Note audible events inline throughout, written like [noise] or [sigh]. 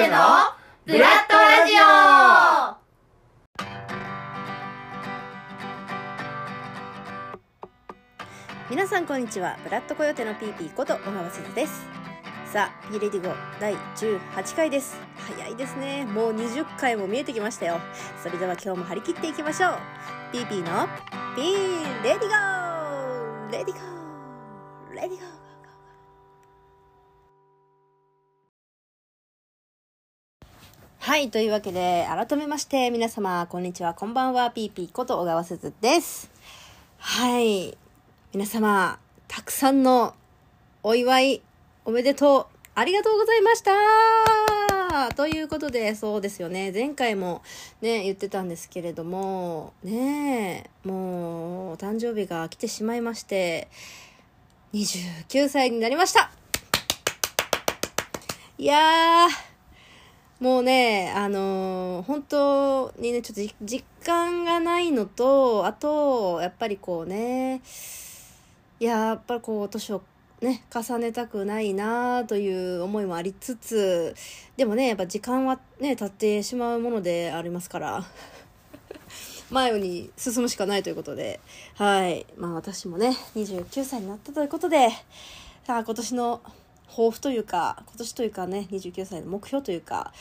テのブラッドラジオ。皆さんこんにちは。ブラッドコヨテのピーピーこと小川すずです。さあピーレディゴ第18回です。早いですね。もう20回も見えてきましたよ。それでは今日も張り切っていきましょう。ピーピーのピーレディゴ!ーレディゴ!はい。というわけで、改めまして、皆様、こんにちは、こんばんは、ピーピーこと小川すずです。はい。皆様、たくさんのお祝い、おめでとう、ありがとうございましたということで、そうですよね。前回もね、言ってたんですけれども、ね、もう、お誕生日が来てしまいまして、29歳になりましたいやー、もうね、あのー本当にね、ちょっと実感がないのと、あと、やっぱりこうね、や、やっぱりこう、年をね、重ねたくないなという思いもありつつ、でもね、やっぱ時間はね、経ってしまうものでありますから、[laughs] 前に進むしかないということで、はい。まあ私もね、29歳になったということで、さあ今年の抱負というか、今年というかね、29歳の目標というか、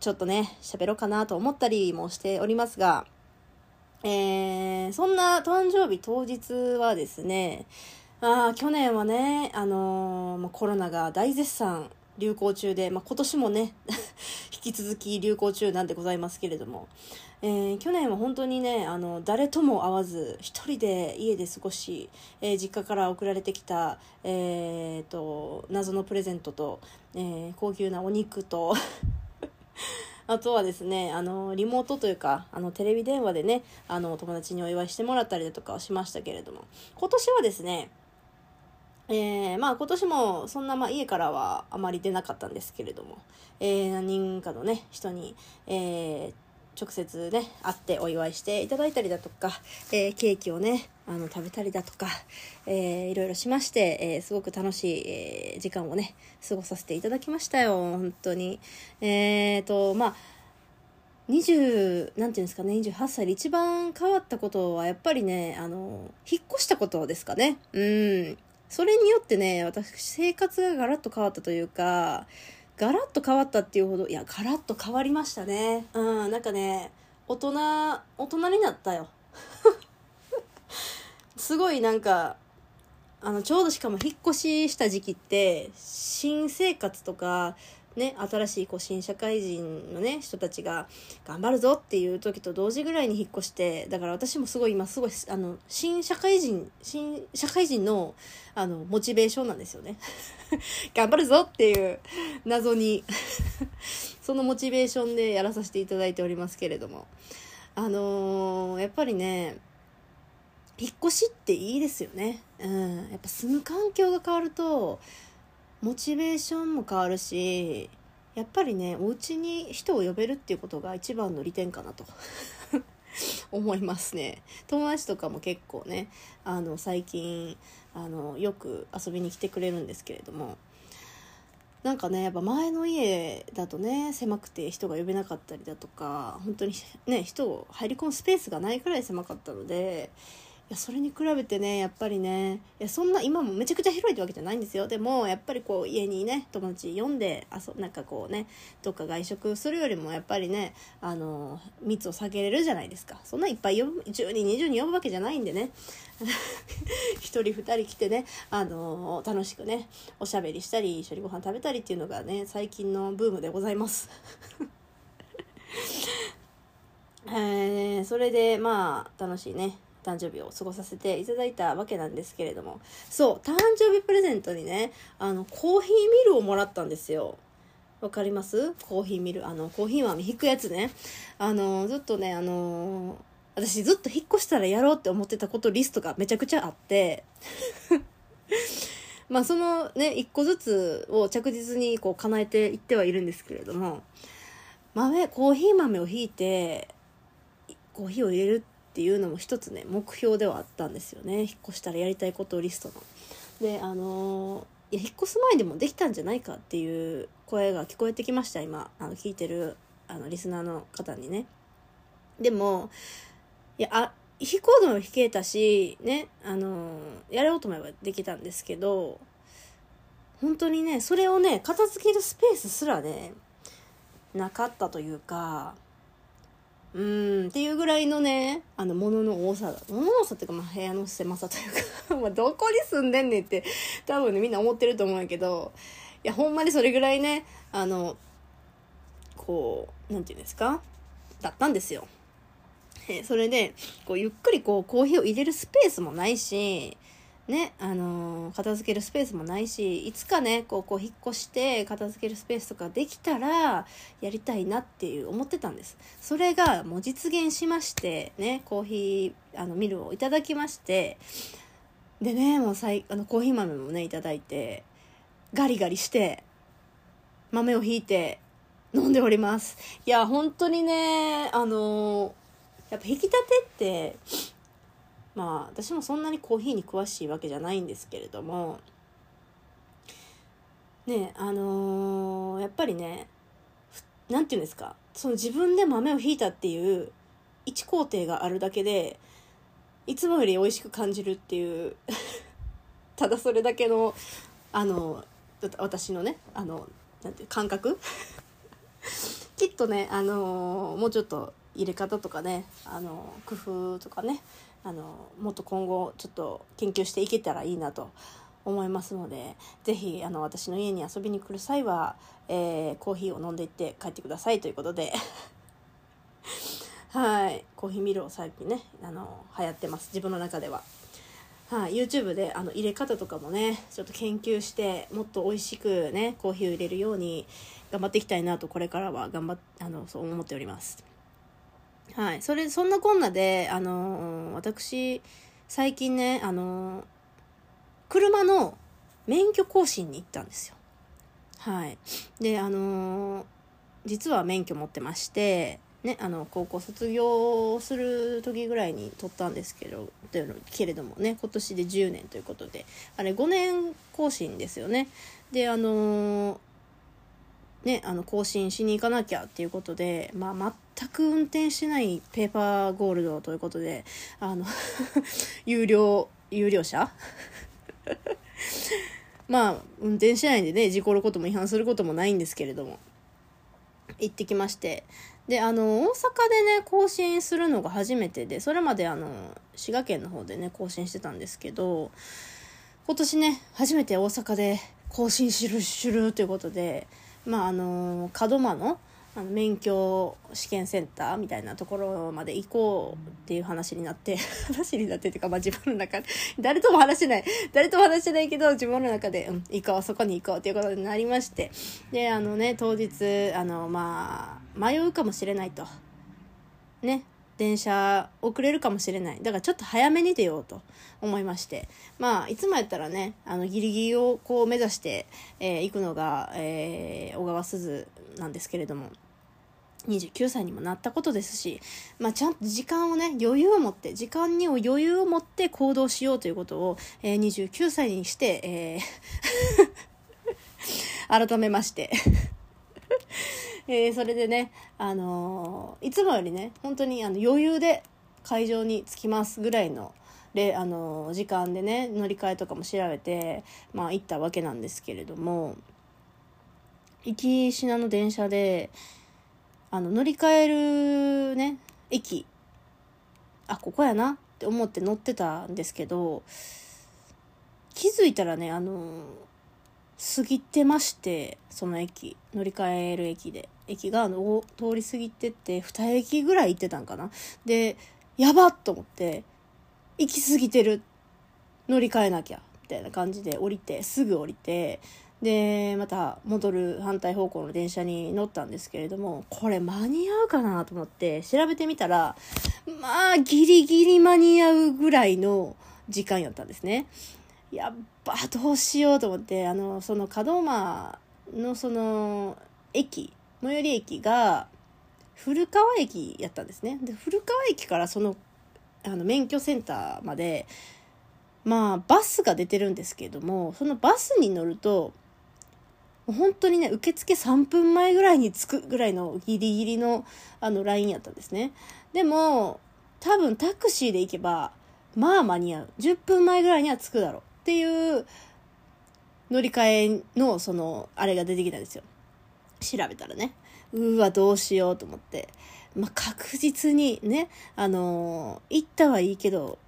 ちょっとね、喋ろうかなと思ったりもしておりますが、えー、そんな誕生日当日はですね、あ去年はね、あのーま、コロナが大絶賛流行中で、まあ、今年もね、[laughs] 引き続き流行中なんでございますけれども、えー去年は本当にね、あの、誰とも会わず、一人で家で過ごし、えー実家から送られてきた、えーと、謎のプレゼントと、えー高級なお肉と、[laughs] あとはですね、あの、リモートというか、あの、テレビ電話でね、あの、友達にお祝いしてもらったりだとかはしましたけれども、今年はですね、えーまあ今年もそんなまあ家からはあまり出なかったんですけれども、えー何人かのね、人に、えー直接ね、会ってお祝いしていただいたりだとか、えーケーキをね、あの、食べたりだとか、えーいろいろしまして、えーすごく楽しい、えー時間をね、過ごさせていただきましたよ、本当に。えーと、まあ、20なんていうんですかね28歳で一番変わったことはやっぱりねあの引っ越したことですかねうんそれによってね私生活がガラッと変わったというかガラッと変わったっていうほどいやガラッと変わりましたね。うんなんかね大人大人になったよ。[laughs] すごいなんかあのちょうどしかも引っ越しした時期って新生活とかね、新しいこう新社会人のね人たちが頑張るぞっていう時と同時ぐらいに引っ越してだから私もすごい今すごいあの新社会人新社会人のあのモチベーションなんですよね。[laughs] 頑張るぞっていう謎に [laughs] そのモチベーションでやらさせていただいておりますけれども。あのーやっぱりね引っ越しっていいですよね。うん。やっぱ住む環境が変わるとモチベーションも変わるしやっぱりねお家に人を呼べるっていうことが一番の利点かなと。[laughs] 思いますね。友達とかも結構ねあの最近あのよく遊びに来てくれるんですけれども。なんかねやっぱ前の家だとね狭くて人が呼べなかったりだとか本当にね人を入り込むスペースがないくらい狭かったのでやそれに比べてねやっぱりねいやそんな今もめちゃくちゃ広いってわけじゃないんですよ。でもやっぱりこう家にね友達呼んで遊なんかこうねどっか外食するよりもやっぱりねあの密を避けれるじゃないですか。そんないっぱい呼ぶ10人20人呼ぶわけじゃないんでね。[laughs] 1人2人来てねあの楽しくねおしゃべりしたり一緒にご飯食べたりっていうのがね最近のブームでございます。[laughs] えーそれでまあ楽しいね。誕生日を過ごさせていただいたわけなんですけれども。そう誕生日プレゼントにねあのコーヒーミルをもらったんですよ。わかります？コーヒーミル。あのコーヒー豆引くやつね。あのずっとねあの私ずっと引っ越したらやろうって思ってたことリストがめちゃくちゃあって。[laughs] まあそのね一個ずつを着実にこう叶えていってはいるんですけれども。豆コーヒー豆をひいてコーヒーを入れるっていうのも一つね目標ではあったんですよね。引っ越したらやりたいことをリストの。であのいや引っ越す前でもできたんじゃないかっていう声が聞こえてきました今。あの聞いてるあのリスナーの方にね。でもいやあ弾こうとも弾けたしねあのやろうと思えばできたんですけど本当にねそれをね片付けるスペースすらねなかったというかうんっていうぐらいのねあの物の多さ物の多さっていうか、まあ、部屋の狭さというか [laughs] まあどこに住んでんねんって多分ねみんな思ってると思うんやけどいやほんまにそれぐらいねあのこうなんていうんですかだったんですよ。えそれでこうゆっくりこうコーヒーを入れるスペースもないしね、あのー片付けるスペースもないし、いつかね、こう、こう、引っ越して、片付けるスペースとかできたら、やりたいなっていう思ってたんです。それが、もう実現しまして、ね、コーヒー、あの、ミルをいただきまして、でね、もうさい、あの、コーヒー豆もね、いただいて、ガリガリして、豆をひいて、飲んでおります。いや、本当にね、あのーやっぱ引き立てって、まあ私もそんなにコーヒーに詳しいわけじゃないんですけれどもねあのーやっぱりねふなんていうんですかその自分で豆をひいたっていう一工程があるだけでいつもより美味しく感じるっていう [laughs] ただそれだけのあの私のねあのなんていう感覚？[laughs] きっとね、あのーもうちょっと入れ方とかね、あのー工夫とかね、あのもっと今後ちょっと研究していけたらいいなと思いますのでぜひあの私の家に遊びに来る際は、えーコーヒーを飲んでいって帰ってくださいということで。[laughs] はい。コーヒーミルを最近ねあの流行ってます。自分の中では。はい、YouTube であの入れ方とかもねちょっと研究してもっと美味しくねコーヒーを入れるように頑張っていきたいなとこれからは頑張っあのそう思っております。はい。それそんなこんなであの私最近ねあの車の免許更新に行ったんですよ。はい。であの実は免許持ってましてね、あの高校卒業する時ぐらいに取ったんですけどけれどもね今年で10年ということで。あれ5年更新ですよね。であのねあの更新しに行かなきゃっていうことで、まあ、全く運転してないペーパーゴールドということであの [laughs] 有料有料車？[laughs] まあ運転しないんでね事故ることも違反することもないんですけれども行ってきまして。であの大阪でね更新するのが初めてでそれまであの滋賀県の方でね更新してたんですけど今年ね初めて大阪で更新しるしるということでまああの門真のあの免許試験センターみたいなところまで行こうっていう話になって [laughs] 話になってっていうか、まあ、自分の中で誰とも話してない誰とも話してないけど自分の中で、うん、行こうそこに行こうっていうことになりましてであのね当日あのまあ迷うかもしれないと。ね。電車遅れるかもしれない。だからちょっと早めに出ようと思いまして。まあいつもやったらねあのギリギリをこう目指して、えー行くのが、えー小川鈴なんですけれども29歳にもなったことですし、まあ、ちゃんと時間をね余裕を持って時間に余裕を持って行動しようということを、えー29歳にして、えー [laughs] 改めまして。えーそれでね、あのーいつもよりね本当にあの余裕で会場に着きますぐらいので、あのー時間でね乗り換えとかも調べて、まあ、行ったわけなんですけれども行きしなの電車であの乗り換えるね駅あここやなって思って乗ってたんですけど気づいたらねあの過ぎてましてその駅乗り換える駅で。駅があの通り過ぎてって2駅ぐらい行ってたんかな。でやばっと思って行き過ぎてる乗り換えなきゃみたいな感じで降りてすぐ降りてでまた戻る反対方向の電車に乗ったんですけれどもこれ間に合うかなと思って調べてみたらまあギリギリ間に合うぐらいの時間やったんですね。やっばどうしようと思ってあのその門真のその駅最寄り駅が古川駅やったんですね。で古川駅からそのあの免許センターまでまあバスが出てるんですけれどもそのバスに乗ると本当にね受付3分前ぐらいに着くぐらいのギリギリのあのラインやったんですね。でも多分タクシーで行けばまあ間に合う。10分前ぐらいには着くだろう。っていう乗り換えのそのあれが出てきたんですよ。調べたらねうわどうしようと思ってまあ、確実にねあのー、行ったはいいけど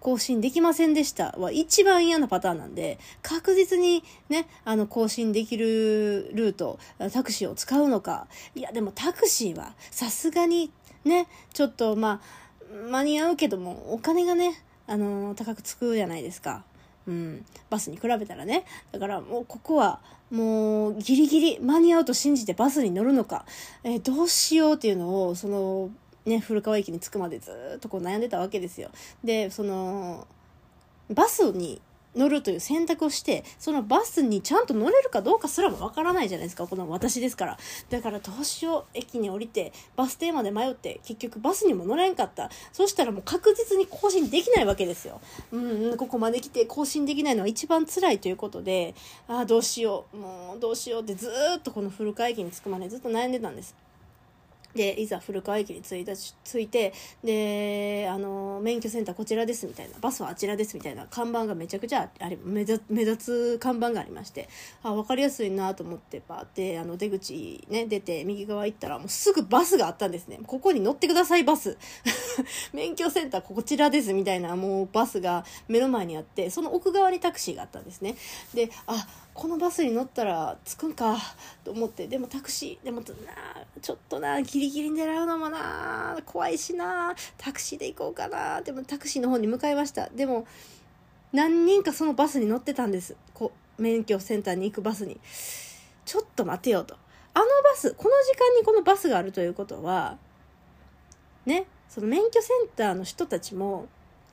更新できませんでしたは一番嫌なパターンなんで、確実にね、あの、更新できるルート、タクシーを使うのか。いや、でもタクシーはさすがにね、ちょっとまあ、間に合うけども、お金がね、あのー、高くつくじゃないですか。うん、バスに比べたらね。だからもうここはもうギリギリ間に合うと信じてバスに乗るのか、えー、どうしようっていうのを、その、ね、古川駅に着くまでずっとこう悩んでたわけですよ。で、その、バスに乗るという選択をしてそのバスにちゃんと乗れるかどうかすらもわからないじゃないですか。この私ですから。だからどうしよう駅に降りてバス停まで迷って結局バスにも乗れんかった。そしたらもう確実に更新できないわけですよ。うんここまで来て更新できないのは一番辛いということでああどうしようもうどうしようってずっとこの古川駅に着くまでずっと悩んでたんです。でいざ古川駅に着いた着いてであの免許センターこちらですみたいなバスはあちらですみたいな看板がめちゃくちゃあり目立つ看板がありましてあ分かりやすいなと思ってパーってあの出口ね出て右側行ったらもうすぐバスがあったんですね。ここに乗ってくださいバス。[laughs] 免許センターこちらですみたいなもうバスが目の前にあってその奥側にタクシーがあったんですね。であこのバスに乗ったら着くんかと思ってでもタクシーでもなちょっとなギリギリ狙うのもな怖いしなタクシーで行こうかなでもタクシーの方に向かいました。でも何人かそのバスに乗ってたんです。こ免許センターに行くバスに。ちょっと待てよと。あのバスこの時間にこのバスがあるということはねその免許センターの人たちも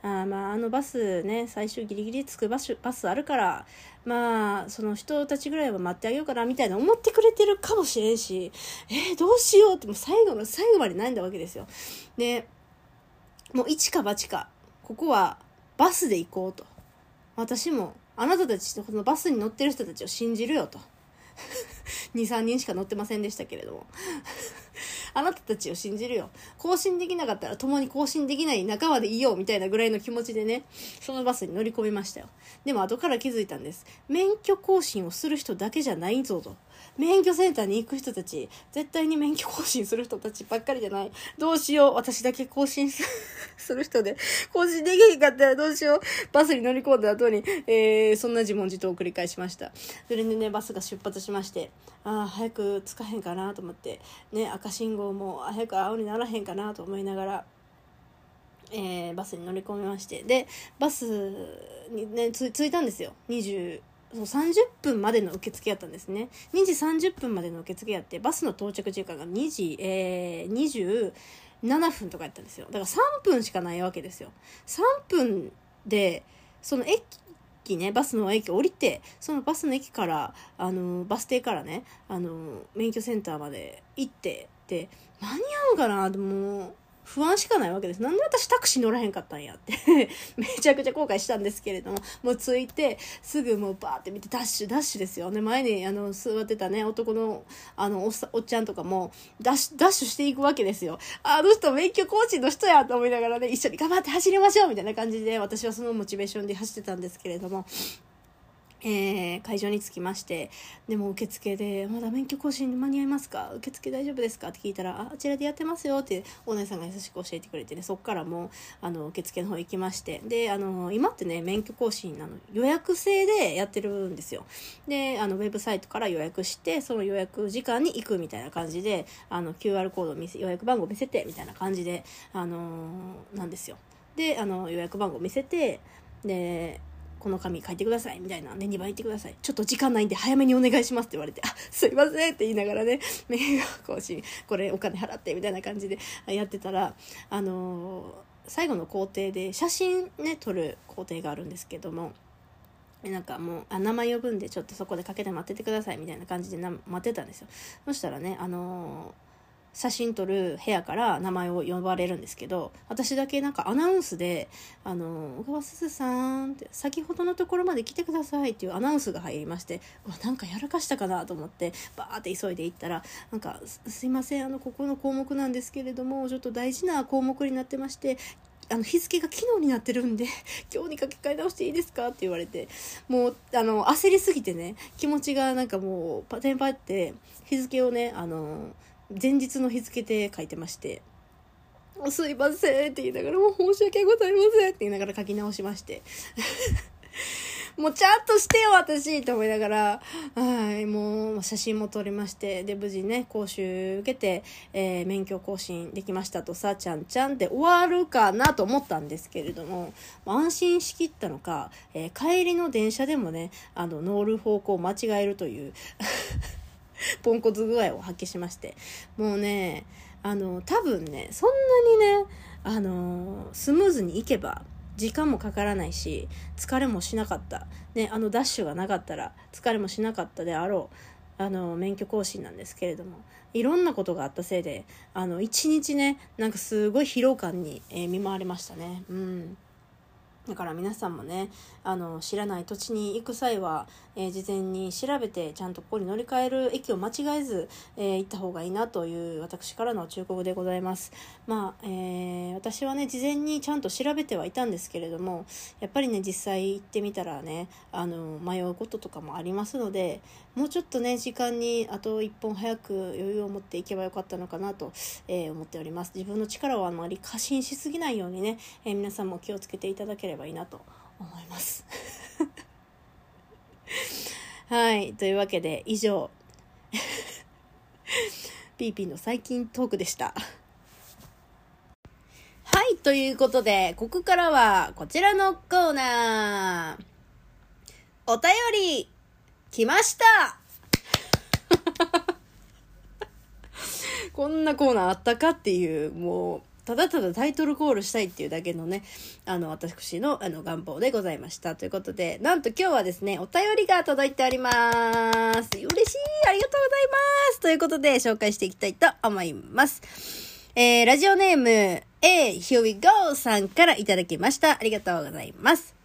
あまああのバスね最終ギリギリ着くバスバスあるからまあその人たちぐらいは待ってあげようかなみたいな思ってくれてるかもしれんしえー、どうしようってもう最後の最後まで悩んだわけですよ。でもう一か八かここはバスで行こうと。私もあなたたちとこのバスに乗ってる人たちを信じるよと。[laughs] 23人しか乗ってませんでしたけれども。あなたたちを信じるよ。更新できなかったら共に更新できない仲間でいようみたいなぐらいの気持ちでね、そのバスに乗り込みましたよ。でも後から気づいたんです。免許更新をする人だけじゃないぞと。免許センターに行く人たち、絶対に免許更新する人たちばっかりじゃない。どうしよう。私だけ更新す [laughs] る人で、更新できへんかったらどうしよう。バスに乗り込んだ後に、えー、そんな自問自答を繰り返しました。それでね、バスが出発しまして、ああ、早く着かへんかなと思って、ね、赤信号も早く青にならへんかなと思いながら、えー、バスに乗り込みまして、で、バスにね、着いたんですよ。20、そう30分までの受付やったんですね。2時30分までの受付やってバスの到着時間が2時、えー、27分とかやったんですよ。だから3分しかないわけですよ。3分でその駅ねバスの駅降りてそのバスの駅からあのバス停からねあの免許センターまで行ってで間に合うかなともう不安しかないわけです。なんで私タクシー乗らへんかったんやって [laughs] めちゃくちゃ後悔したんですけれども、もう着いて、すぐもうバーって見て、ダッシュ、ダッシュですよ。ね、前にあの座ってたね、男のあのおっちゃんとかも、ダッシュ、ダッシュしていくわけですよ。あの人免許コーチの人やと思いながらね、一緒に頑張って走りましょうみたいな感じで、私はそのモチベーションで走ってたんですけれども、えー、会場に着きましてでも受付で「まだ免許更新間に合いますか受付大丈夫ですか?」って聞いたら「ああちらでやってますよ」ってお姉さんが優しく教えてくれてねそっからもうあの受付の方行きましてであの今ってね免許更新あの予約制でやってるんですよ。であのウェブサイトから予約してその予約時間に行くみたいな感じであの QR コード見せ予約番号見せてみたいな感じであのなんですよ。であの予約番号見せてでこの紙書いてくださいみたいなね2番言ってください。ちょっと時間ないんで早めにお願いしますって言われてあすいませんって言いながらね名誉更新これお金払ってみたいな感じでやってたらあのー、最後の工程で写真ね撮る工程があるんですけどもなんかもうあ名前呼ぶんでちょっとそこでかけて待っててくださいみたいな感じでな待ってたんですよ。そしたらねあの写真撮る部屋から名前を呼ばれるんですけど私だけなんかアナウンスで「あの小川すずさん」って「先ほどのところまで来てください」っていうアナウンスが入りましてうわなんかやらかしたかなと思ってバーって急いで行ったら「なんかすいませんあのここの項目なんですけれどもちょっと大事な項目になってましてあの日付が昨日になってるんで [laughs] 今日に書き換え直していいですかって言われてもうあの焦りすぎてね気持ちがなんかもうパテンパって日付をねあの前日の日付で書いてまして「すいません」って言いながら「もう申し訳ございません」って言いながら書き直しまして [laughs] もうちゃんとしてよ、私と思いながら、はい、もう写真も撮りまして、で、無事ね、講習受けて、えー、免許更新できましたとさ、ちゃんちゃんって終わるかなと思ったんですけれども、安心しきったのか、えー、帰りの電車でもね、あの、乗る方向を間違えるという [laughs] [laughs] ポンコツ具合を発揮しまして、もうね、あの、多分ね、そんなにね、あの、スムーズにいけば、時間もかからないし疲れもしなかった、ね、あのダッシュがなかったら疲れもしなかったであろうあの免許更新なんですけれどもいろんなことがあったせいであの一日ねなんかすごい疲労感に、えー、見舞われましたね。うん。だから皆さんもねあの知らない土地に行く際は、えー、事前に調べてちゃんとここに乗り換える駅を間違えず、えー、行った方がいいなという私からの忠告でございます。まあ、えー、私はね事前にちゃんと調べてはいたんですけれどもやっぱりね実際行ってみたらねあの迷うこととかもありますのでもうちょっとね時間にあと1本早く余裕を持っていけばよかったのかなと、え思っております。自分の力をあまり過信しすぎないようにね、え皆さんも気をつけていただければいいなと思います。[laughs] はい。というわけで以上。[laughs] ピーピーの最近トークでした。はい。ということでここからはこちらのコーナー。お便り来ました。[laughs] こんなコーナーあったかっていうもうただただタイトルコールしたいっていうだけのね、あの、私の、あの、願望でございました。ということで、なんと今日はですね、お便りが届いております。嬉しいありがとうございますということで、紹介していきたいと思います。えー、ラジオネーム、A, here we go さんからいただきました。ありがとうございます。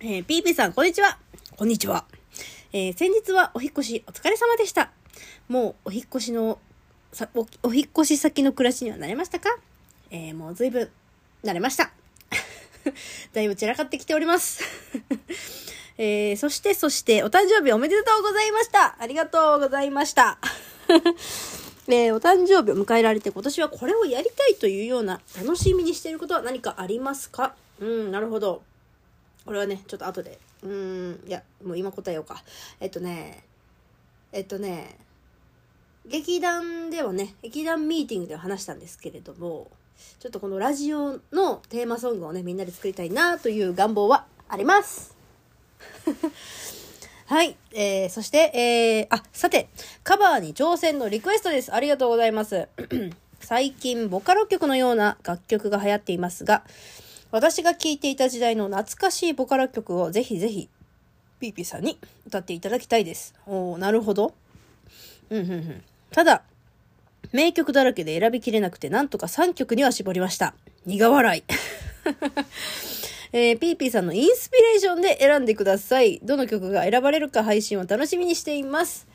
えー、ピーピーさん、こんにちは。こんにちは。えー、先日はお引越しお疲れ様でした。もうお引越しの、さおお引越し先の暮らしにはなれましたか？えー、もう随分慣れました。[laughs] だいぶ散らかってきております。[laughs] えー、そしてそしてお誕生日おめでとうございました。ありがとうございました。[laughs] えー、お誕生日を迎えられて今年はこれをやりたいというような楽しみにしていることは何かありますか？うん、なるほど。これはね、ちょっと後で。うん、いや、もう今答えようか。えっとね、えっとね、劇団ではね、劇団ミーティングでは話したんですけれども、ちょっとこのラジオのテーマソングをね、みんなで作りたいなという願望はあります。[laughs] はい。えー、そして、えー、あ、さて、カバーに挑戦のリクエストです。ありがとうございます。[clears throat] 最近、ボカロ曲のような楽曲が流行っていますが、私が聴いていた時代の懐かしいボカロ曲をぜひぜひ、ピーピーさんに歌っていただきたいです。お、なるほど。うん、うん、うん。ただ、名曲だらけで選びきれなくて、なんとか3曲には絞りました。苦笑い。[laughs] えー、ピーピーさんのインスピレーションで選んでください。どの曲が選ばれるか配信を楽しみにしています。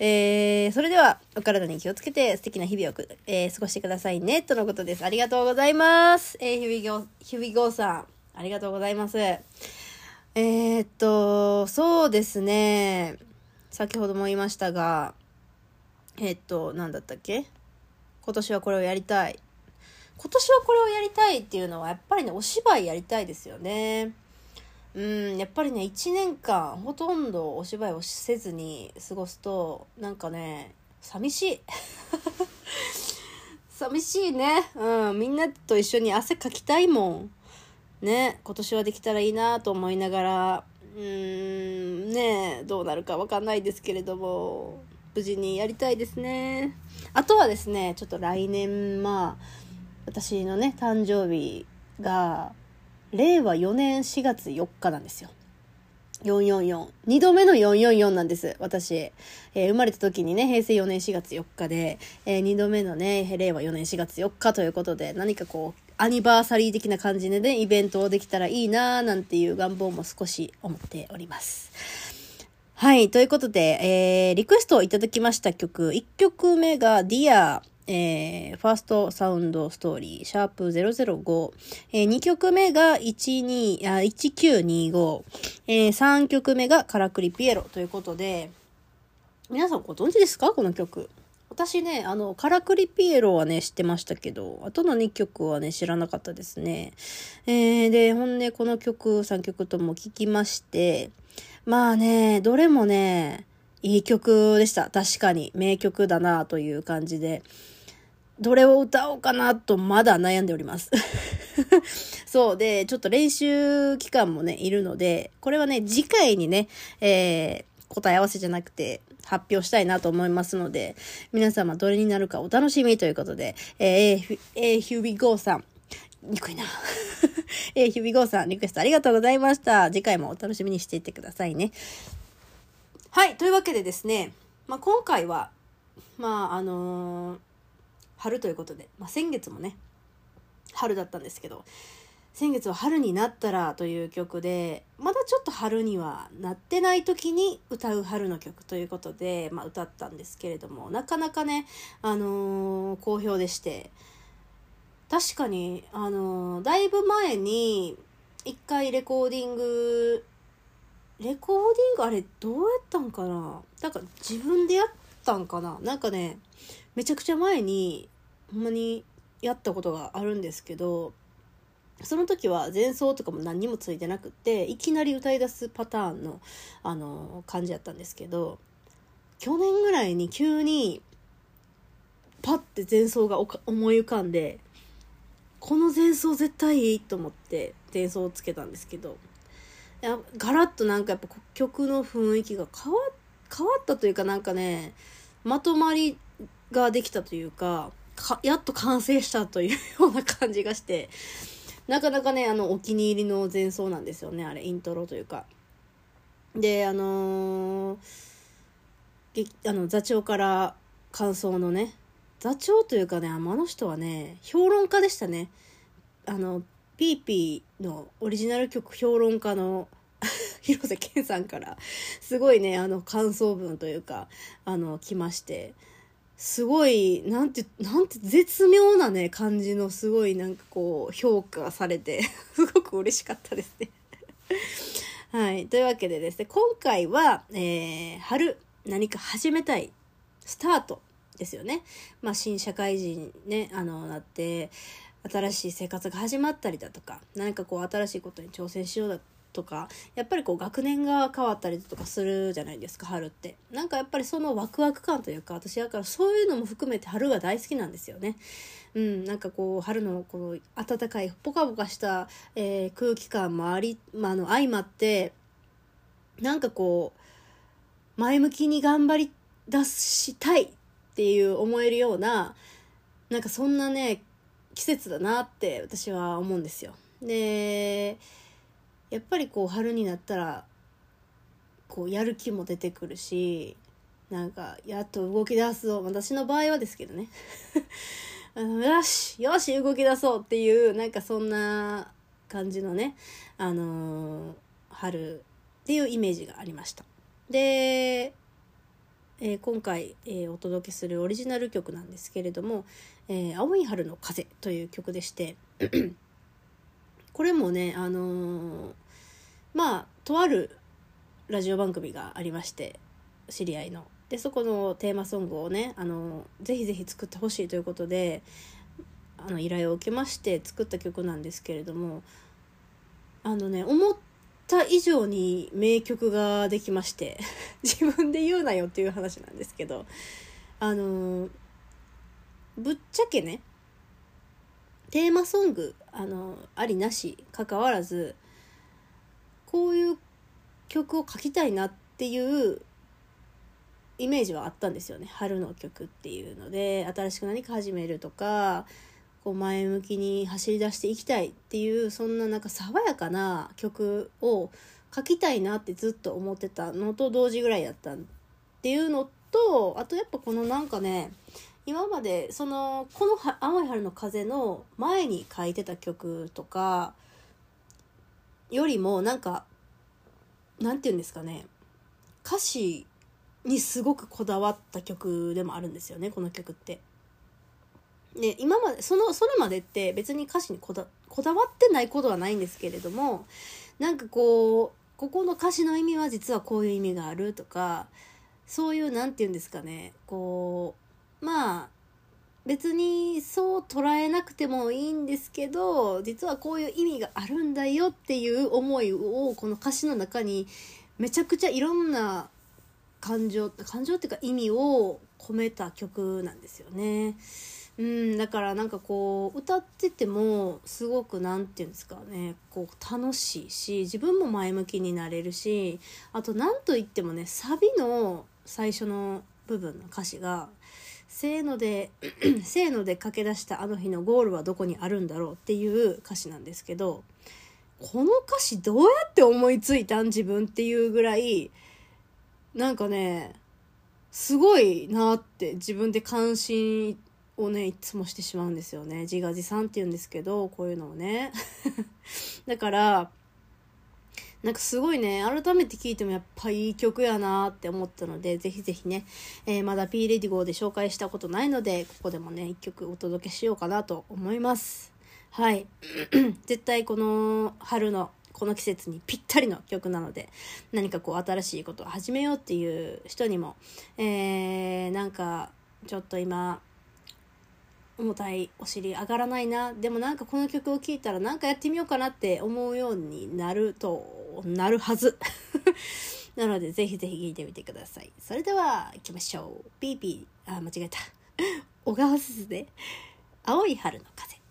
えー、それでは、お体に気をつけて素敵な日々を、えー、過ごしてくださいね、とのことです。ありがとうございます。えー、ヒビゴー、ヒビゴーさん、ありがとうございます。えー、っと、そうですね。先ほども言いましたが、えっと、何だったっけ？今年はこれをやりたい。今年はこれをやりたいっていうのは、やっぱりね、お芝居やりたいですよね。うん、やっぱりね、1年間、ほとんどお芝居をせずに過ごすと、なんかね、寂しい。[laughs] 寂しいね。うん、みんなと一緒に汗かきたいもん。ね、今年はできたらいいなと思いながら、うーん、ね、どうなるかわかんないですけれども、無事にやりたいですね。あとはですね、ちょっと来年、まあ、私のね、誕生日が、令和4年4月4日なんですよ。444。2度目の444なんです、私。えー、生まれた時にね、平成4年4月4日で、えー、2度目のね、令和4年4月4日ということで、何かこう、アニバーサリー的な感じでね、イベントをできたらいいなーなんていう願望も少し思っております。はい、ということで、えー、リクエストをいただきました曲、1曲目が Dear えー、 first sound story、シャープ005。えー、2曲目が12あ1925。えー、3曲目がカラクリピエロということで、皆さんご存知ですか？この曲。私ね、あの、カラクリピエロはね、知ってましたけど、あとの2曲はね、知らなかったですね。えー、で、ほんで、この曲、3曲とも聴きまして、まあね、どれもね、いい曲でした。確かに。名曲だなという感じで。どれを歌おうかなとまだ悩んでおります。[laughs] そうで、ちょっと練習期間もね、いるので、これはね、次回にね、えー、答え合わせじゃなくて、発表したいなと思いますので、皆様どれになるかお楽しみということで、えー、えー、ヒュービーゴーさん、にくいな。[laughs] えー、ヒュービーゴーさん、リクエストありがとうございました。次回もお楽しみにしていてくださいね。はい、というわけでですね、まあ、今回は、まあ、あのー春ということで、まあ、先月もね春だったんですけど先月は「春になったら」という曲でまだちょっと春にはなってない時に歌う春の曲ということで、まあ、歌ったんですけれどもなかなかね、あのー、好評でして確かに、あの、だいぶ前に一回レコーディングレコーディングあれどうやったんかな？なんか自分でやったんかな？なんかねめちゃくちゃ前にほんまにやったことがあるんですけどその時は前奏とかも何にもついてなくっていきなり歌い出すパターンのあの感じやったんですけど去年ぐらいに急にパッて前奏が思い浮かんでこの前奏絶対いいと思って前奏をつけたんですけどやガラッとなんかやっぱ曲の雰囲気が変わ変わったというかなんかねまとまりができたというかか、やっと完成したというような感じがして、なかなかね、あの、お気に入りの前奏なんですよね、あれ、イントロというか。で、あのー、あの、座長から感想のね、座長というかね、あの人はね、評論家でしたね。あの、ピーピーのオリジナル曲評論家の [laughs] 広瀬健さんから、すごいね、あの、感想文というか、あの、来まして、すごい、なんて、なんて絶妙なね、感じのすごいなんかこう、評価されて [laughs] すごく嬉しかったですね [laughs] はい。というわけでですね、今回は、えー、春、何か始めたい、スタートですよね。まあ、新社会人ね、あの、なって、新しい生活が始まったりだとか、何かこう、新しいことに挑戦しようだとかやっぱりこう学年が変わったりとかするじゃないですか春ってなんかやっぱりそのワクワク感というか私だからそういうのも含めて春が大好きなんですよねうんなんかこう春のこの暖かいポカポカした、えー、空気感もあり、まあ、あの相まってなんかこう前向きに頑張り出したいっていう思えるようななんかそんなね季節だなって私は思うんですよ。でやっぱりこう春になったらこうやる気も出てくるしなんかやっと動き出すぞ私の場合はですけどね。[laughs] よしよし動き出そうっていうなんかそんな感じのねあのー、春っていうイメージがありました。で、えー、今回、えー、お届けするオリジナル曲なんですけれども「え青い春の風」という曲でして [clears throat] これもねあのまあとあるラジオ番組がありまして知り合いの。でそこのテーマソングをねあのぜひぜひ作ってほしいということであの依頼を受けまして作った曲なんですけれどもあのね思った以上に名曲ができまして [laughs] 自分で言うなよっていう話なんですけどあのぶっちゃけねテーマソングあのありなしかかわらずこういう曲を書きたいなっていうイメージはあったんですよね。春の曲っていうので新しく何か始めるとかこう前向きに走り出していきたいっていうそんななんか爽やかな曲を書きたいなってずっと思ってたのと同時ぐらいやったっていうのとあとやっぱこのなんかね今までそのこの「青い春の風」の前に書いてた曲とかよりもなんかなんて言うんですかね歌詞にすごくこだわった曲でもあるんですよねこの曲って。で今までそのそれまでって別に歌詞にこだこだわってないことはないんですけれどもなんかこうここの歌詞の意味は実はこういう意味があるとかそういう何て言うんですかねこうまあ別にそう捉えなくてもいいんですけど実はこういう意味があるんだよっていう思いをこの歌詞の中にめちゃくちゃいろんな感情感情っていうか意味を込めた曲なんですよね。うん、だからなんかこう歌っててもすごく何て言うんですかねこう楽しいし自分も前向きになれるしあと何といってもねサビの最初の部分の歌詞が「せーので [clears throat] せーので駆け出したあの日のゴールはどこにあるんだろう」っていう歌詞なんですけどこの歌詞どうやって思いついたん自分っていうぐらいなんかねすごいなって自分で関心をねいつもしてしまうんですよね自画自賛って言うんですけどこういうのをね [laughs] だからなんかすごいね、改めて聴いてもやっぱいい曲やなって思ったので、ぜひぜひね、えー、まだ P レディゴーで紹介したことないので、ここでもね、一曲お届けしようかなと思います。はい。[clears throat] 絶対この春のこの季節にぴったりの曲なので、何かこう新しいことを始めようっていう人にも、えー、なんかちょっと今、重たいお尻上がらないな。でもなんかこの曲を聴いたらなんかやってみようかなって思うようになるとなるはず。[laughs] なのでぜひぜひ聴いてみてください。それでは行きましょう。ピーピー。あ間違えた。小川すずで。青い春の風。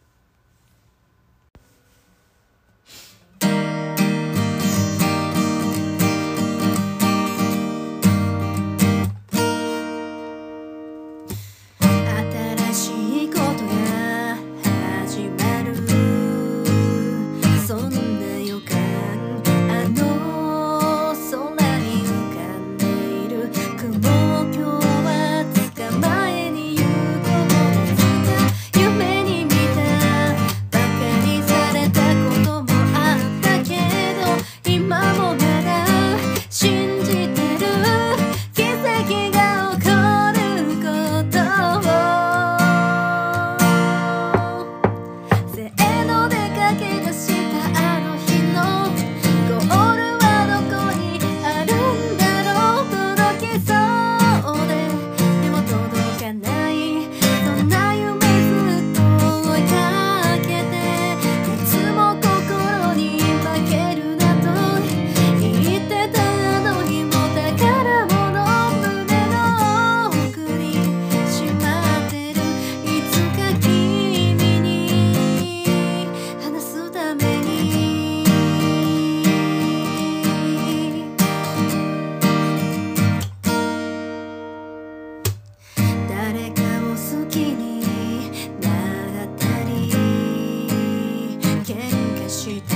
she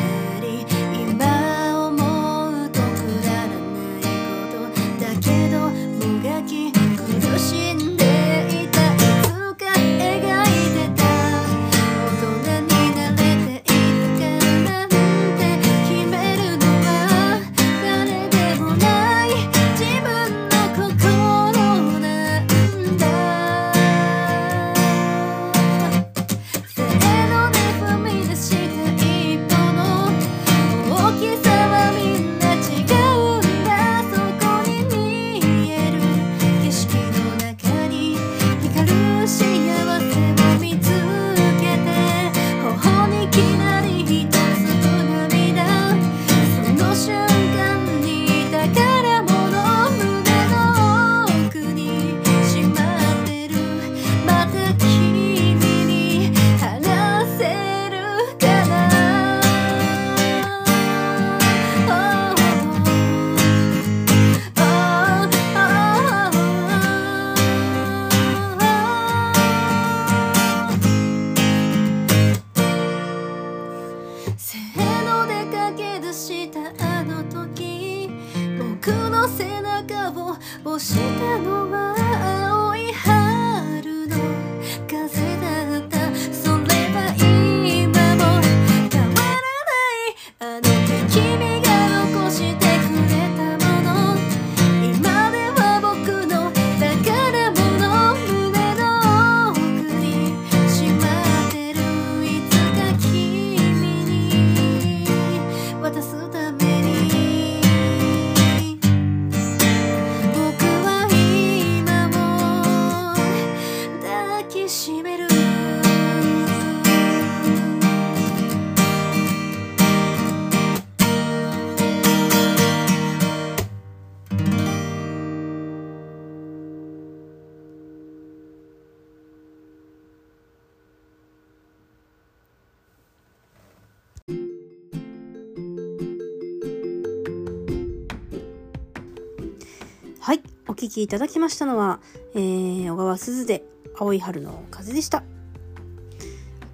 聴きいただきましたのは、えー、小川鈴で青い春の風でした。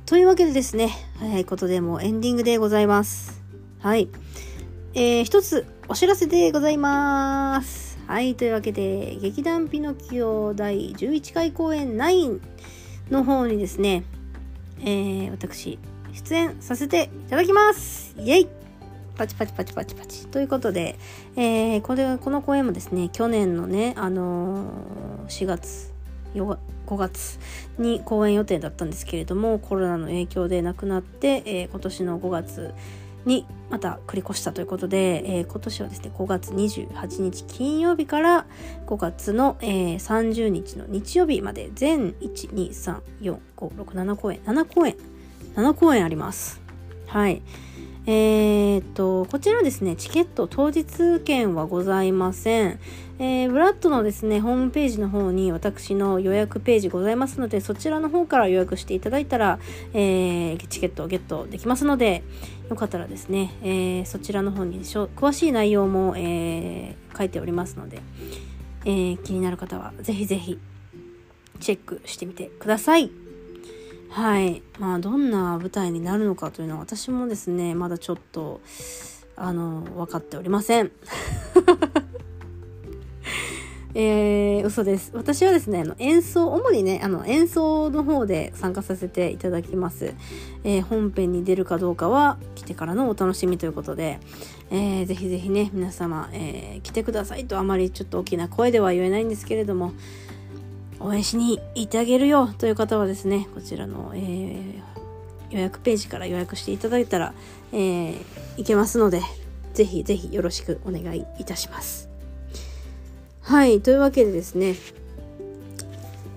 というわけでですね、早いことでもエンディングでございます。はい。えー、一つお知らせでございます。はい。というわけで、劇団ピノキオ第11回公演9の方にですね、えー、私、出演させていただきますイェイパチパチパチパチパチ。ということで、えー、これ、この公演もですね、去年のね、あのー、4月、5月に公演予定だったんですけれども、コロナの影響で亡くなって、えー、今年の5月にまた繰り越したということで、えー、今年はですね、5月28日金曜日から5月の、えー、30日の日曜日まで全1、2、3、4、5、6、7公演、7公演、7公演あります。はい。えー、っと、こちらですね、チケット当日券はございません。えー、ブラッドのですね、ホームページの方に私の予約ページございますので、そちらの方から予約していただいたら、えー、チケットをゲットできますので、よかったらですね、えー、そちらの方に詳しい内容も、えー、書いておりますので、えー、気になる方はぜひぜひチェックしてみてください。はい。まあ、どんな舞台になるのかというのは私もですね、まだちょっと、あの、分かっておりません。[laughs] えー、嘘です。私はですね、あの演奏、主にね、あの演奏の方で参加させていただきます。えー、本編に出るかどうかは来てからのお楽しみということで、えー、ぜひぜひね、皆様、えー、来てくださいとあまりちょっと大きな声では言えないんですけれども、応援しに行ってあげるよという方はですね、こちらの、えー、予約ページから予約していただいたら、えー、いけますので、ぜひぜひよろしくお願いいたします。はい、というわけでですね、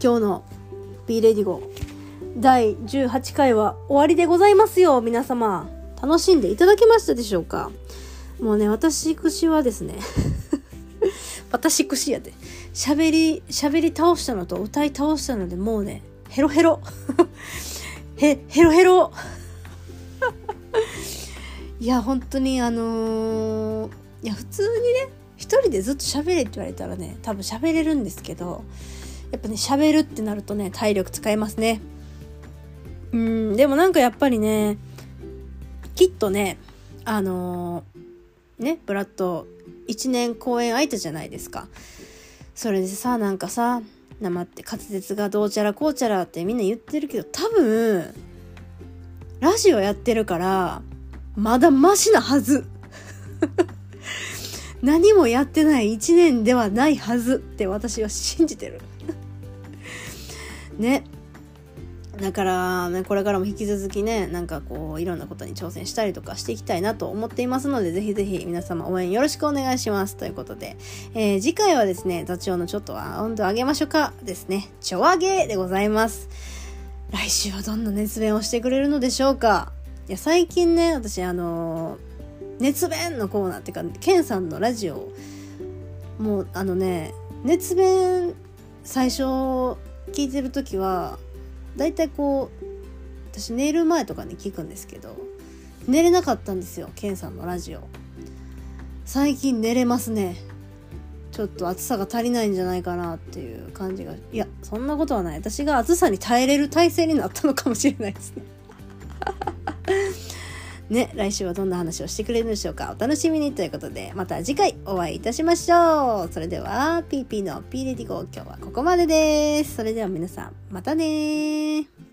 今日の B レディゴ第18回は終わりでございますよ、皆様。楽しんでいただけましたでしょうか？もうね、私串はですね [laughs] 私串やで。喋り、喋り倒したのと歌い倒したので、もうね、ヘロヘロ。[laughs] へ、ヘロヘロ。[laughs] いや、本当にあのー、いや、普通にね、一人でずっと喋れって言われたらね、多分喋れるんですけど、やっぱね、喋るってなるとね、体力使いますね。うん、でもなんかやっぱりね、きっとね、あのー、ね、ブラッド、1年公演空いたじゃないですか。それでさなんかさ生って滑舌がどうちゃらこうちゃらってみんな言ってるけど多分ラジオやってるからまだマシなはず。[laughs] 何もやってない一年ではないはずって私は信じてる。[laughs] ね。だから、ね、これからも引き続きね、なんかこう、いろんなことに挑戦したりとかしていきたいなと思っていますので、ぜひぜひ皆様応援よろしくお願いします。ということで、えー、次回はですね、座長のちょっとは温度上げましょうかですね、ちょ上げでございます。来週はどんな熱弁をしてくれるのでしょうかいや、最近ね、私あのー、熱弁のコーナーっていうか、ケンさんのラジオ、もうあのね、熱弁最初聞いてる時は、大体こう私寝る前とかに聞くんですけど寝れなかったんですよケンさんのラジオ。最近寝れますね。ちょっと暑さが足りないんじゃないかなっていう感じが。いやそんなことはない。私が暑さに耐えれる体制になったのかもしれないですね。ね、来週はどんな話をしてくれるんでしょうか？お楽しみにということで、また次回お会いいたしましょう。それでは、PP の P レディゴ今日はここまでです。それでは皆さん、またね